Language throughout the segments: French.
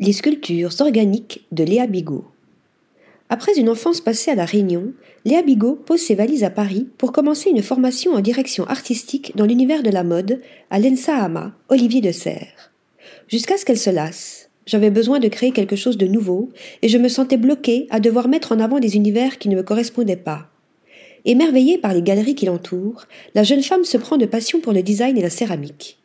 Les sculptures organiques de Léa Bigot. Après une enfance passée à La Réunion, Léa Bigot pose ses valises à Paris pour commencer une formation en direction artistique dans l'univers de la mode à l'ENSA Olivier de Serres. Jusqu'à ce qu'elle se lasse. J'avais besoin de créer quelque chose de nouveau et je me sentais bloquée à devoir mettre en avant des univers qui ne me correspondaient pas. Émerveillée par les galeries qui l'entourent, la jeune femme se prend de passion pour le design et la céramique.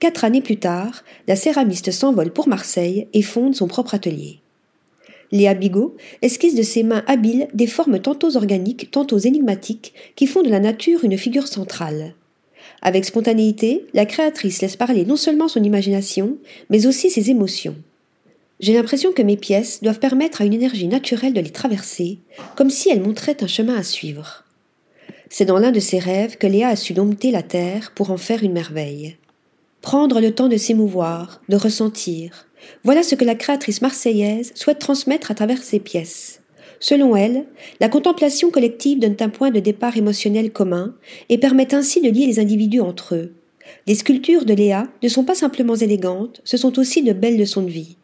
Quatre années plus tard, la céramiste s'envole pour Marseille et fonde son propre atelier. Léa Bigot esquisse de ses mains habiles des formes tantôt organiques, tantôt énigmatiques, qui font de la nature une figure centrale. Avec spontanéité, la créatrice laisse parler non seulement son imagination, mais aussi ses émotions. J'ai l'impression que mes pièces doivent permettre à une énergie naturelle de les traverser, comme si elles montraient un chemin à suivre. C'est dans l'un de ses rêves que Léa a su dompter la terre pour en faire une merveille prendre le temps de s'émouvoir, de ressentir. Voilà ce que la créatrice marseillaise souhaite transmettre à travers ses pièces. Selon elle, la contemplation collective donne un point de départ émotionnel commun et permet ainsi de lier les individus entre eux. Les sculptures de Léa ne sont pas simplement élégantes, ce sont aussi de belles leçons de vie.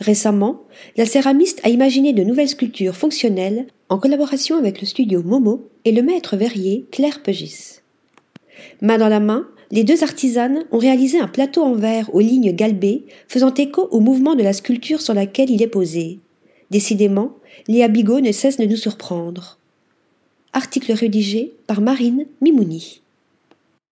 Récemment, la céramiste a imaginé de nouvelles sculptures fonctionnelles en collaboration avec le studio Momo et le maître verrier Claire Pegis. Main dans la main, les deux artisanes ont réalisé un plateau en verre aux lignes galbées, faisant écho au mouvement de la sculpture sur laquelle il est posé. Décidément, Léa Bigot ne cesse de nous surprendre. Article rédigé par Marine Mimouni.